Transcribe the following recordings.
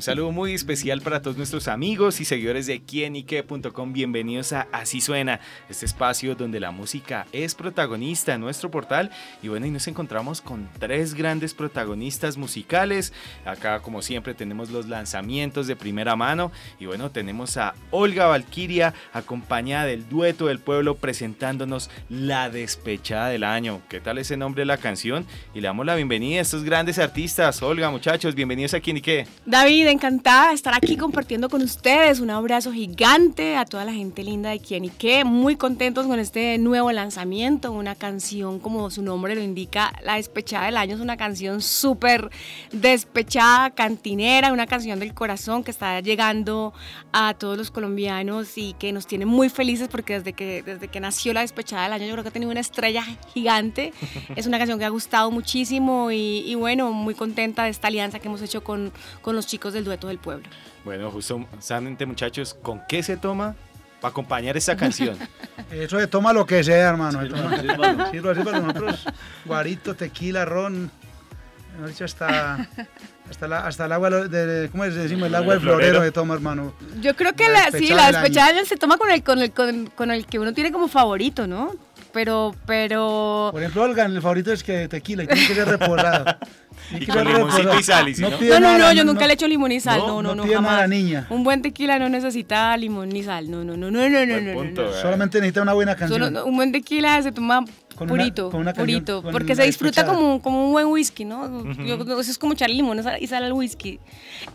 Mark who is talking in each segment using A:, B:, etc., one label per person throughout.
A: Un saludo muy especial para todos nuestros amigos y seguidores de quienique.com. Bienvenidos a Así Suena, este espacio donde la música es protagonista en nuestro portal. Y bueno, y nos encontramos con tres grandes protagonistas musicales. Acá, como siempre, tenemos los lanzamientos de primera mano. Y bueno, tenemos a Olga Valquiria, acompañada del dueto del pueblo, presentándonos La Despechada del Año. ¿Qué tal ese nombre de la canción? Y le damos la bienvenida a estos grandes artistas. Olga, muchachos, bienvenidos a Quienique.
B: David, encantada de estar aquí compartiendo con ustedes. Un abrazo gigante a toda la gente linda de quien y qué. Muy contentos con este nuevo lanzamiento. Una canción, como su nombre lo indica, La Despechada del Año. Es una canción súper despechada, cantinera, una canción del corazón que está llegando a todos los colombianos y que nos tiene muy felices porque desde que, desde que nació La Despechada del Año yo creo que ha tenido una estrella gigante. Es una canción que ha gustado muchísimo y, y bueno, muy contenta de esta alianza que hemos hecho con, con los chicos del dueto del pueblo.
A: Bueno, justamente muchachos, ¿con qué se toma para acompañar esa canción?
C: Eso se toma lo que sea, hermano. Sí, lo así para nosotros. Guarito, tequila, ron. Hemos dicho hasta, hasta, hasta el agua, de, ¿cómo decimos? El agua del florero se toma, hermano.
B: Yo creo que la, sí, la despechada se toma con el, con, el, con, con el que uno tiene como favorito, ¿no? Pero, pero...
C: Por ejemplo, Olga, el favorito es que tequila y tiene que ser reposado.
A: Y con limoncito y sal.
B: no, no, no, no, yo nunca le echo limón y sal. No, no, no,
C: jamás. niña.
B: Un buen tequila no necesita limón ni sal. No, no, no, no, no, no, no,
C: Solamente necesita una buena canción.
B: Solo, un buen tequila se toma purito, purito, porque se disfruta como, como un buen whisky, ¿no? Eso es como echar limón y sal al whisky.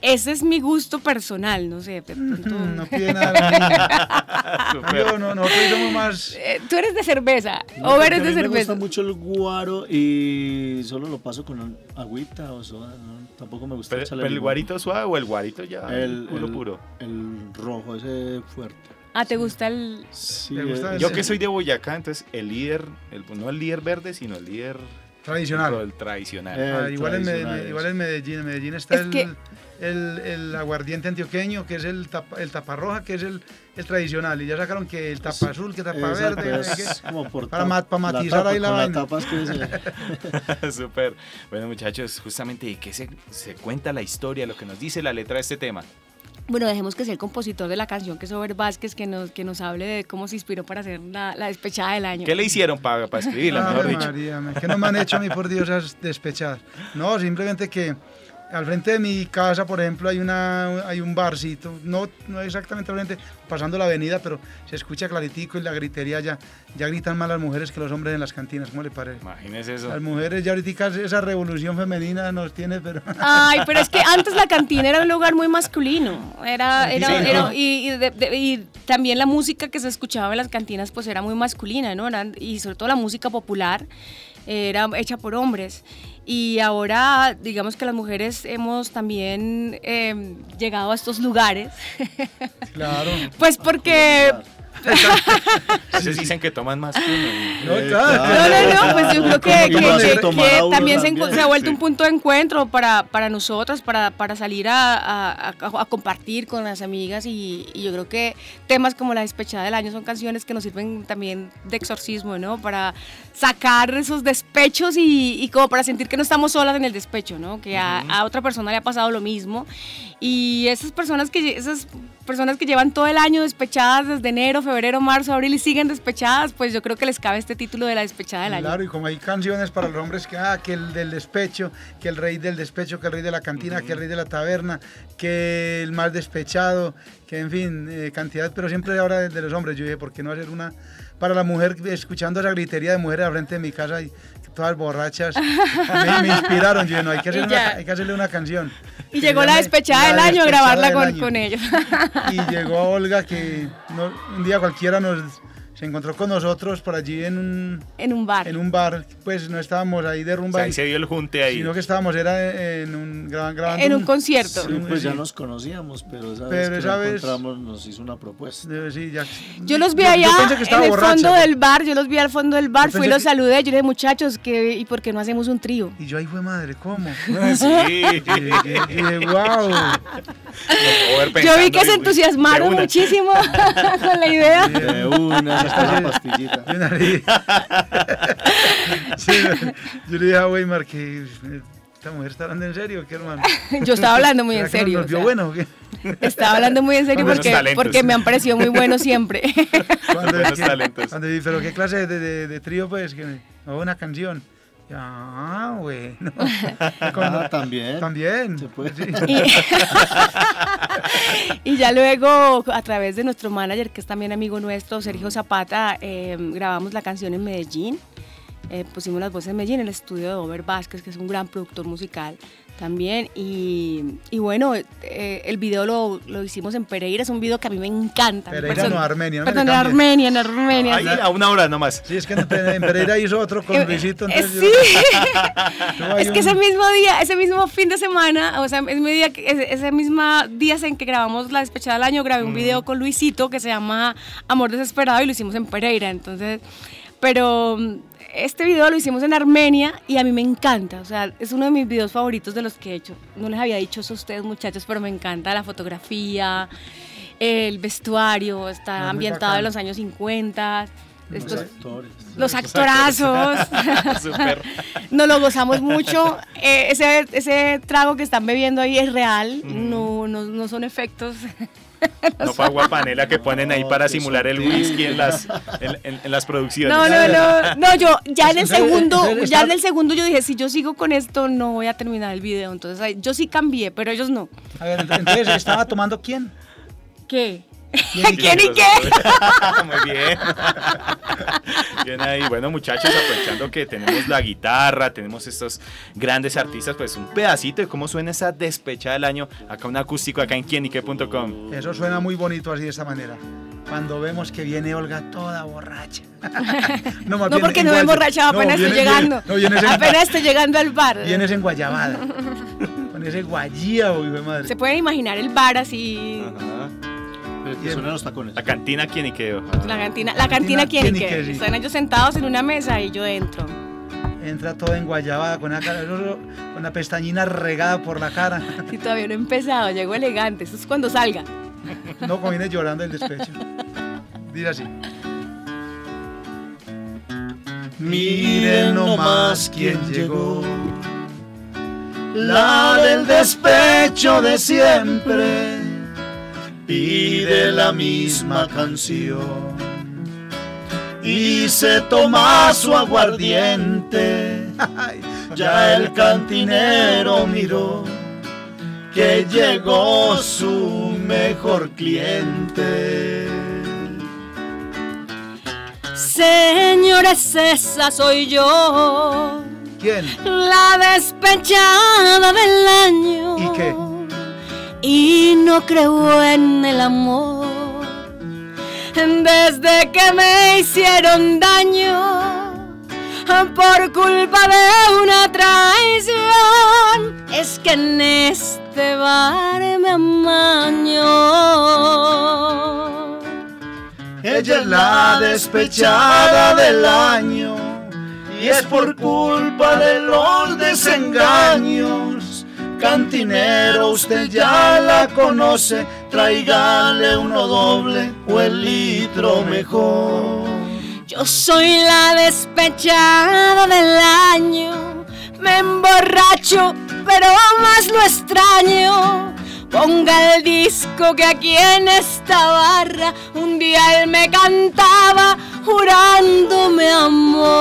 B: Ese es mi gusto personal, no sé.
C: no pide nada. Yo no, nosotros somos más...
B: Tú eres de cerveza, o eres de cerveza. Me
D: gusta mucho el guaro y solo lo paso con agüita o soda, tampoco me gusta
A: ¿Pero, el guarito suave o el guarito ya el, puro puro?
D: El rojo, ese fuerte.
B: Ah, ¿te gusta el...?
A: Sí, gusta yo que soy de Boyacá, entonces el líder, el, no el líder verde, sino el líder...
C: Tradicional.
A: El tradicional.
C: Ah, igual, en Medellín, igual, en Medellín, en Medellín, está el, el, el, aguardiente antioqueño, que es el, tapa, el taparroja, que es el, el tradicional. Y ya sacaron que el tapa azul, que tapa verde. Que, para, matizar ahí la, vaina.
A: Súper. Bueno, muchachos, justamente, ¿de qué se, se cuenta la historia, lo que nos dice la letra de este tema?
B: Bueno, dejemos que sea el compositor de la canción, que es Over Vázquez, que nos, que nos hable de cómo se inspiró para hacer la, la despechada del año.
A: ¿Qué le hicieron para, para escribirla, mejor dicho?
C: María, ¿qué no me han hecho a mí, por Dios, esas despechadas? No, simplemente que al frente de mi casa, por ejemplo, hay, una, hay un barcito, no, no exactamente al frente, pasando la avenida, pero se escucha claritico y la gritería ya, ya gritan más las mujeres que los hombres en las cantinas, ¿cómo le parece?
A: Imagínese eso.
C: Las mujeres ya ahorita esa revolución femenina nos tiene, pero...
B: Ay, pero es que antes la cantina era un lugar muy masculino, era, era, y, y, también la música que se escuchaba en las cantinas pues era muy masculina, ¿no? y sobre todo la música popular era hecha por hombres. Y ahora, digamos que las mujeres hemos también eh, llegado a estos lugares.
C: Claro.
B: pues porque
A: veces dicen que toman más que
B: uno. No, no, no, pues yo creo que, también se, ha vuelto un punto de encuentro para, para nosotras, para, para salir a, a, compartir con las amigas y, yo creo que temas como La despechada del año son canciones que nos sirven también de exorcismo, ¿no? Para sacar esos despechos y, y como para sentir que no estamos solas en el despecho, ¿no? Que a, a otra persona le ha pasado lo mismo y esas personas que esas personas que llevan todo el año despechadas desde enero, febrero, marzo, abril y siguen despechadas, pues yo creo que les cabe este título de la despechada del año.
C: Claro, y como hay canciones para los hombres que, ah, que el del despecho, que el rey del despecho, que el rey de la cantina, que el rey de la taberna, que el más despechado, que en fin, eh, cantidad, pero siempre ahora de, de los hombres. Yo dije, ¿por qué no hacer una para la mujer escuchando esa gritería de mujeres al frente de mi casa y todas borrachas? me, inspiraron, yo no, hay que, hay que hacerle una canción.
B: Y llegó la despechada del año a grabarla con, con, ellos.
C: Y llegó Olga que un día cualquiera nos se encontró con nosotros por allí en un,
B: En un bar.
C: en un bar, pues no estábamos ahí de
A: O
C: rumba,
A: sea, ahí se dio el junte ahí.
C: sino que estábamos era en un gra- grabando
B: En un concierto.
C: Sí,
D: Sí, pues ya nos conocíamos, pero esa
C: Pero
D: vez que
C: esa
D: nos
C: vez-
D: encontramos nos hizo una propuesta.
C: Sí, ya-
B: Yo los vi
C: yo- yo
B: allá
C: que
B: en el
C: borracha,
B: fondo del bar, yo los vi al fondo del bar,
C: Yo
B: fui y los
C: que-
B: saludé, yo le dije, muchachos, ¿qué, ¿y por qué no hacemos un trío?
C: Y yo ahí fue madre, ¿cómo?
A: Sí.
C: Y dije, y dije, wow.
B: Yo vi que se entusiasmaron muchísimo con la idea.
D: De una, pastillita.
C: Yo, nariz. Sí, yo le dije a Weimar que esta mujer está hablando en serio, ¿qué hermano?
B: Yo estaba hablando muy en
C: ¿Será que
B: serio.
C: Nos
B: o
C: vio
B: sea,
C: bueno o qué?
B: Estaba hablando muy en serio porque,
A: talentos.
B: porque me han parecido muy buenos siempre.
C: Cuando,
A: Buenos
C: que-
A: talentos.
C: cuando dije, pero qué clase de, de- de trío, pues, que o una canción. Ah, bueno.
D: Ah, también.
C: También.
D: Se puede.
C: Sí.
B: Y, y ya luego, a través de nuestro manager, que es también amigo nuestro, Sergio Zapata, eh, grabamos la canción en Medellín. Eh, pusimos las voces en Medellín, en el estudio de Over Vázquez, que es un gran productor musical también. Y, y bueno, eh, el video lo, lo hicimos en Pereira, es un video que a mí me encanta.
C: Pereira, no, Armenia, no
B: Perdón, en. Armenia, en Armenia.
A: Ahí
B: sí.
A: a una hora nomás.
C: Sí, es que en Pe- en Pereira hizo otro con
B: Eh,
C: Luisito.
B: eh, sí.
C: yo-
B: Es que
C: un-
B: ese mismo día, ese mismo fin de semana, o sea, ese, mismo día que- ese, ese mismo días en que grabamos La Despechada del Año, grabé un video con Luisito que se llama Amor Desesperado y lo hicimos en Pereira, entonces, pero este video lo hicimos en Armenia y a mí me encanta, o sea, es uno de mis videos favoritos de los que he hecho. No les había dicho eso a ustedes muchachos, pero me encanta la fotografía, el vestuario, está ambientado en los años 50.
D: Los actores.
B: los actorazos. Nos lo gozamos mucho. Eh, ese, ese trago que están bebiendo ahí es real, no, no, no son efectos.
A: No fue agua panela que ponen ahí para simular el whisky en las, en, en- en las producciones.
B: No, no, no. No, yo ya en el segundo, ya en el segundo yo dije, si yo sigo con esto, no voy a terminar el video. Entonces yo sí cambié, pero ellos no.
C: A ver, ent- entonces, ¿estaba tomando quién?
B: ¿Qué?
A: ¿Quién
B: ¿Quién y qué?
A: Muy bien. Bien ahí. Bueno, muchachos, aprovechando que tenemos la guitarra, tenemos estos grandes artistas, pues un pedacito de cómo suena esa despecha del año. Acá un acústico, acá en quienique.com.
C: Eso suena muy bonito así de esta manera. Cuando vemos que viene Olga toda borracha. no,
B: porque
C: en
B: no me he emborrachado,
C: no,
B: apenas estoy llegando.
C: No, vienes en,
B: Apenas estoy llegando al bar.
C: vienes en guayabada. Con ese guayío, madre.
B: Se pueden imaginar el bar así,
A: Ajá.
D: Pero que suenan los tacones.
A: La cantina quienique.
B: la cantina, la cantina
C: sí.
B: Están ellos sentados en una mesa y yo entro.
C: Entra todo en guayabada, con la, cara, con la pestañina regada por la cara.
B: Si todavía no he empezado, llego elegante. Eso es cuando salga.
C: No, como viene llorando el despecho. Dice así.
D: Miren nomás quién llegó. La del despecho de siempre. Pide la misma canción. Y se toma su aguardiente. Ya el cantinero miró que llegó su mejor cliente.
B: Señores, esa soy yo.
C: ¿Quién?
B: La despechada del año.
C: ¿Y qué?
B: Y no creo en el amor. Desde que me hicieron daño por culpa de una traición. Es que en este bar me amaño.
D: Ella es la despechada del año y es por culpa de los desengaños. Cantinero, usted ya la conoce, tráigale uno doble o el litro mejor.
B: Yo soy la despechada del año. Me emborracho, pero más lo extraño. Ponga el disco que aquí en esta barra un día él me cantaba jurándome amor.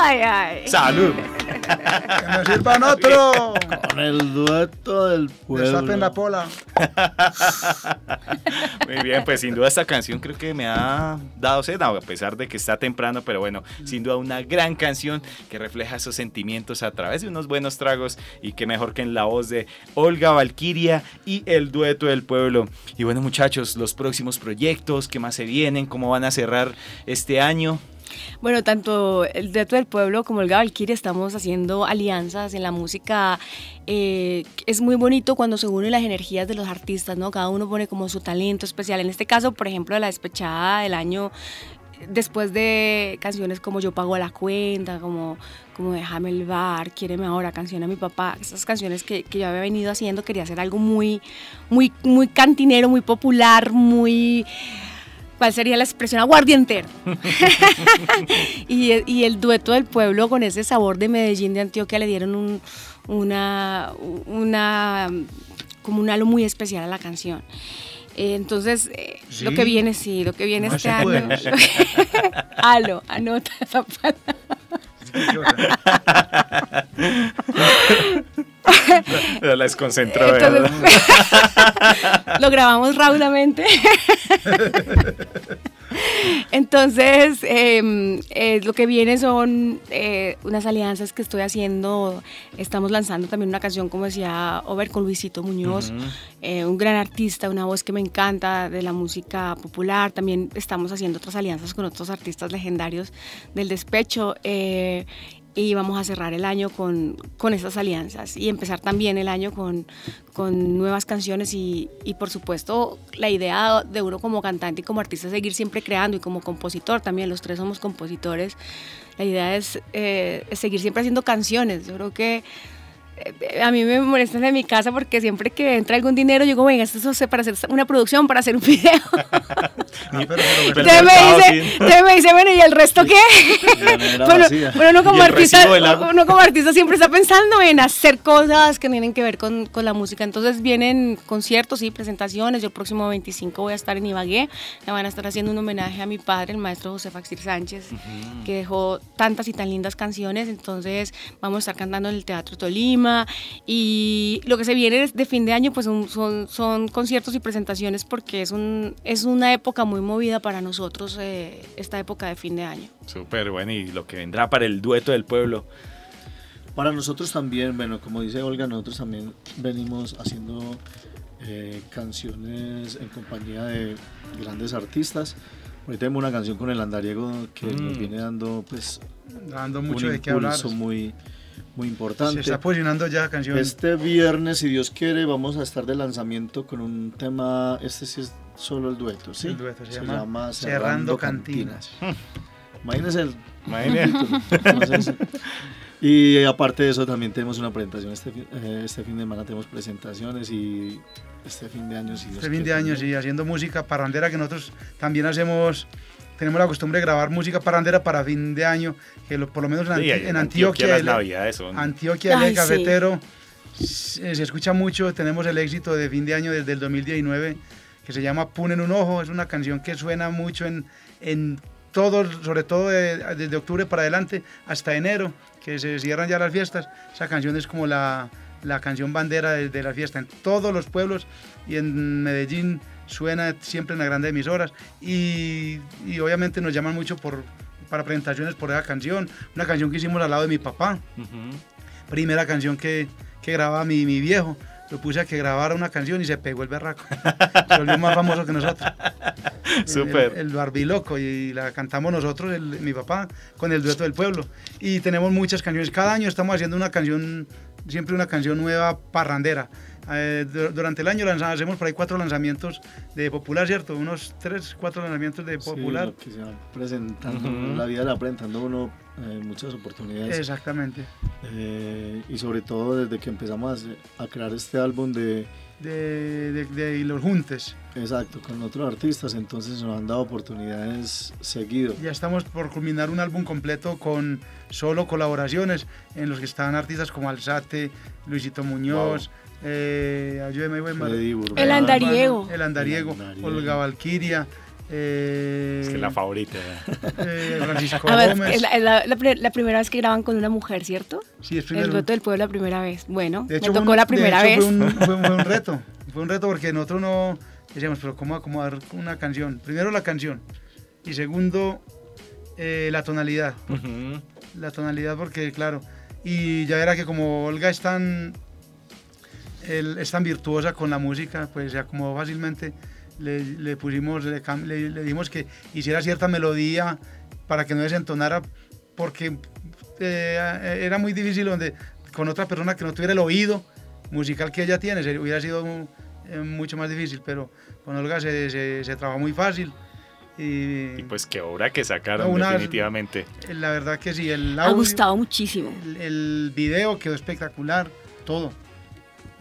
B: Ay, ay.
A: Salud.
C: Que nos sirvan otro.
D: Con el dueto del pueblo.
C: Destapen la pola.
A: Muy bien, pues sin duda esta canción creo que me ha dado sed, a pesar de que está temprano, pero bueno, sin duda una gran canción que refleja esos sentimientos a través de unos buenos tragos y que mejor que en la voz de Olga Valquiria y el dueto del pueblo. Y bueno muchachos, los próximos proyectos, ¿qué más se vienen? ¿Cómo van a cerrar este año?
B: Bueno, tanto el Dueto del Pueblo como el Valkyrie estamos haciendo alianzas en la música. Eh, es muy bonito cuando se unen las energías de los artistas, ¿no? Cada uno pone como su talento especial. En este caso, por ejemplo, la despechada del año después de canciones como Yo pago la cuenta, como, como Déjame el bar, Quiéreme ahora, canción a mi papá, esas canciones que, que, yo había venido haciendo, quería hacer algo muy, muy, muy cantinero, muy popular, muy... ¿Cuál sería la expresión? Aguardientero. y, y, el dueto del pueblo con ese sabor de Medellín, de Antioquia, le dieron un, una, una, como un halo muy especial a la canción. Eh, entonces, eh,
C: ¿Sí?
B: lo que viene, sí, lo que viene
C: No
B: este año. Halo, anota esa palabra.
A: La desconcentró,
B: Entonces,
A: ¿verdad?
B: lo grabamos raudamente. Entonces, eh, eh, lo que viene son eh, unas alianzas que estoy haciendo. Estamos lanzando también una canción, como decía Over, con Luisito Muñoz, eh, un gran artista, una voz que me encanta de la música popular. También estamos haciendo otras alianzas con otros artistas legendarios del despecho. Y vamos a cerrar el año con, con esas alianzas y empezar también el año con, con nuevas canciones y, y, por supuesto la idea de uno como cantante y como artista es seguir siempre creando y como compositor también, los tres somos compositores, la idea es, eh, es seguir siempre haciendo canciones, yo creo que a mí me molestan en mi casa porque siempre que entra algún dinero, yo digo, venga, esto es para hacer una producción, para hacer un video.
C: Ah, pero- pero-
A: Pero
B: Entonces me, dice, entonces me dice, bueno, ¿y el resto qué? Bueno, bueno, uno como, artista, uno como artista siempre está pensando en hacer cosas que tienen que ver con, con la música. Entonces vienen conciertos y presentaciones. Yo el próximo 25 voy a estar en Ibagué. Me van a estar haciendo un homenaje a mi padre, el maestro José Faxir Sánchez, que dejó tantas y tan lindas canciones. Entonces vamos a estar cantando en el Teatro Tolima. Y lo que se viene de fin de año pues son, son, son conciertos y presentaciones porque es, un, es una época muy movida para nosotros, eh, esta época de fin de año.
A: Súper bueno, y lo que vendrá para el dueto del pueblo.
D: Para nosotros también, bueno, como dice Olga, nosotros también venimos haciendo eh, canciones en compañía de grandes artistas. Ahorita tenemos una canción con el andariego que nos
A: Mm.
D: viene dando pues
C: dando mucho
D: un
C: de qué hablar.
D: impulso muy, muy
C: Se
D: importante.
C: está posicionando ya canción.
D: Este viernes, si Dios quiere, vamos a estar de lanzamiento con un tema, este sí es solo el dueto, ¿sí?
C: El dueto se llama Cerrando Cantinas.
D: Imagínense el y aparte de eso también tenemos una presentación este fin, eh, este fin de semana tenemos presentaciones y este fin de año si Dios
C: Este fin de año, sí, haciendo música parrandera que nosotros también hacemos. Tenemos la costumbre de grabar música parrandera para fin de año, que lo- por lo menos en,
A: Sí,
C: en Antioquia,
A: las
C: el-
A: navidades son.
C: Antioquia, el
B: Ay,
C: eje cafetero, se, se escucha mucho. Tenemos el éxito de fin de año desde el 2019 que se llama Pun en un ojo. Es una canción que suena mucho en, en todos, sobre todo de- desde octubre para adelante hasta enero, que se cierran ya las fiestas. Esa canción es como la, la canción bandera de, de la fiesta en todos los pueblos y en Medellín suena siempre en las grandes emisoras y, y obviamente nos llaman mucho por, para presentaciones por esa canción. Una canción que hicimos al lado de mi papá
A: Ujú.
C: primera canción que, que grababa mi, mi viejo. Lo puse a que grabara una canción y se pegó el berraco. Se volvió más famoso que nosotros.
A: Súper.
C: El, el barbiloco y la cantamos nosotros, el- mi papá, con el dueto del pueblo. Y tenemos muchas canciones. Cada año estamos haciendo una canción, siempre una canción nueva parrandera. Eh, du- durante el año lanzamos, hacemos por ahí cuatro lanzamientos de popular, ¿cierto? Unos tres, cuatro lanzamientos de popular.
D: que se va presentando, la vida le va presentando a uno eh, muchas oportunidades
C: Exactamente.
D: Eh, y sobre todo desde que empezamos a crear este álbum de
C: De, de, de los juntes.
D: exacto con otros artistas entonces nos han dado oportunidades seguido
C: Ya estamos por culminar un álbum completo con solo colaboraciones en los que están artistas como Alzate, Luisito Muñoz, eh, ayúdeme,
D: Freddy
B: El andariego.
C: El andariego,
D: El andariego.
C: Olga Valquiria, Eh,
A: Es que es la favorita.
C: eh, Francisco
B: A ver,
C: Gómez.
B: es la, es la- la pri- la primera vez que graban con una mujer, ¿cierto?
C: Sí, es
B: El
C: primero.
B: dueto del pueblo la primera vez. Bueno,
C: De
B: me tocó
C: un-
B: la
C: de
B: primera
C: hecho,
B: vez.
C: Fue un, fue- fue un reto. Fue un reto porque nosotros no decíamos, pero ¿cómo acomodar una canción? Primero la canción y segundo eh, la tonalidad. La tonalidad porque, claro, y ya era que como Olga es tan, es tan virtuosa con la música, pues se acomodó fácilmente. Le, le pusimos, le, le- le dijimos que hiciera cierta melodía para que no desentonara, porque eh, era muy difícil donde con otra persona que no tuviera el oído musical que ella tiene, sería- hubiera sido eh, mucho más difícil, pero con Olga se, se, se trabajó muy fácil. Y,
A: Y pues qué obra que sacaron,
C: una-
A: definitivamente.
C: la verdad que sí, el
B: Ha
C: audio,
B: gustado muchísimo.
C: el, el video quedó espectacular, todo.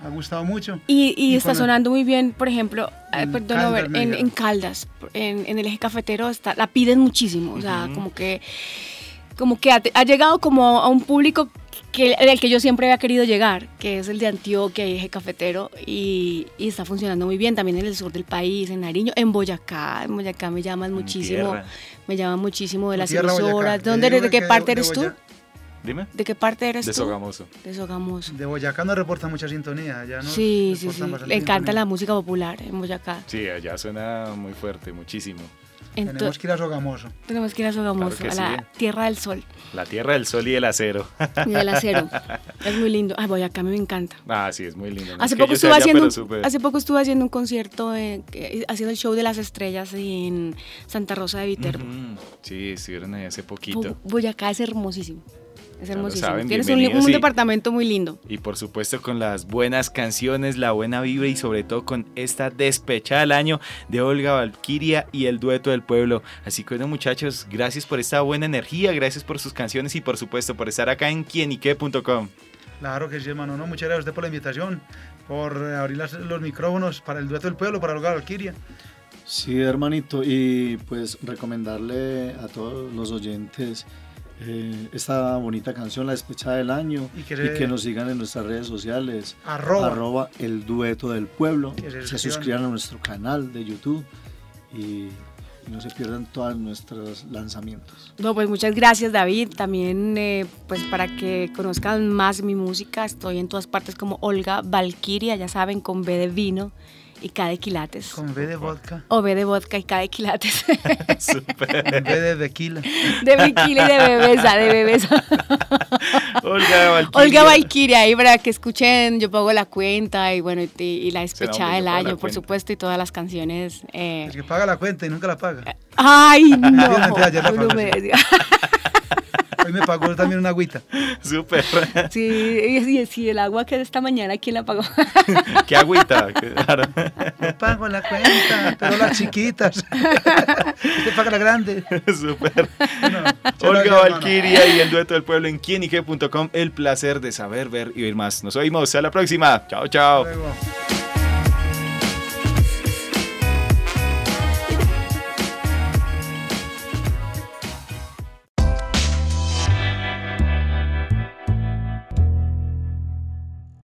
C: Ha gustado mucho.
B: Y, y
C: Y
B: está
C: la-
B: sonando muy bien, por ejemplo, eh,
C: En
B: perdón,
C: Caldas,
B: Over,
C: me
B: en, Caldas, en, en el eje cafetero, está, la piden muchísimo. O sea, como que, como que ha, ha llegado como a un público que, el que yo siempre había querido llegar, que es el de Antioquia y eje cafetero, y, y está funcionando muy bien también en el sur del país, en Nariño, en Boyacá. En Boyacá me llaman muchísimo, me llaman muchísimo de las emisoras. ¿De, dónde? ¿De
C: que
B: qué
C: de-
B: parte
C: de
B: eres tú?
C: Boya-
A: Dime.
B: ¿De qué parte eres
A: De
B: tú?
A: Sogamoso.
B: De Sogamoso.
C: De Boyacá no reporta mucha sintonía. Ya no
B: Sí, sí, sí. Le encanta
C: sintonía.
B: la música popular en Boyacá.
A: Sí, allá suena muy fuerte, muchísimo.
C: Tenemos que ir a Sogamoso.
B: tenemos que ir a Sogamoso,
A: Claro
B: a la. Tierra del Sol
A: La tierra del sol y el acero.
B: y del acero. es muy lindo. Ay, Boyacá a mí me encanta.
A: Ah, sí, es muy lindo. No
B: Hace
A: es
B: poco, estuve
A: allá,
B: haciendo, un-
A: súper-
B: hace poco estuve haciendo un concierto, eh, que- haciendo el show de las estrellas en Santa Rosa de Viterbo.
A: Sí, estuvieron ahí hace
B: Bo-
A: poquito.
B: Boyacá es hermosísimo. Es hermosísimo.
A: saben,
B: Tienes un,
A: bienvenidos,
B: un
A: sí.
B: departamento muy lindo.
A: Y por supuesto con las buenas canciones, la buena vibra y sobre todo con esta despechada del año de Olga Valquiria y el dueto del pueblo. Así que bueno muchachos, gracias por esta buena energía, gracias por sus canciones y por supuesto por estar acá en quienique.com.
C: Claro que sí, hermano. No, muchas gracias a usted por la invitación, por abrir las- los micrófonos para el dueto del pueblo, para Olga Valquiria.
D: Sí, hermanito, y pues recomendarle a todos los oyentes eh, esta bonita canción, La Despechada del Año,
C: Y
D: y
C: que
D: nos sigan en nuestras redes sociales,
C: Arroba.
D: arroba el dueto del pueblo,
C: Que se suscriban.
D: a nuestro canal de YouTube y, y no se pierdan todos nuestros lanzamientos.
B: No, pues muchas gracias David. También eh, pues para que conozcan más mi música, estoy en todas partes como Olga Valquiria, ya saben, con B de vino y K de quilates.
C: Con B de vodka,
B: O B de vodka y K de quilates.
A: Súper.
C: con B de tequila.
B: de bikini y de bebesa, de bebesa.
A: Olga Valquiria.
B: Olga Valquiria, ahí para que escuchen, yo pago la cuenta y bueno, y, y la despechada del año, por supuesto, y todas las canciones. eh.
C: El que paga la cuenta y nunca la paga.
B: Ay, no. no
C: pagó,
B: me
C: sí. Hoy me pagó también una agüita.
A: Súper.
B: Sí, y, sí, el agua que de esta mañana, ¿quién la pagó?
A: Qué agüita. Claro.
C: No pago la cuenta, pero las chiquitas. Usted paga la grande.
A: Súper. Olga. Valquiria y el dueto del pueblo en quienique.com. El placer de saber, ver y oír más. Nos oímos. Hasta la próxima. Chao, chao.
C: Hasta luego.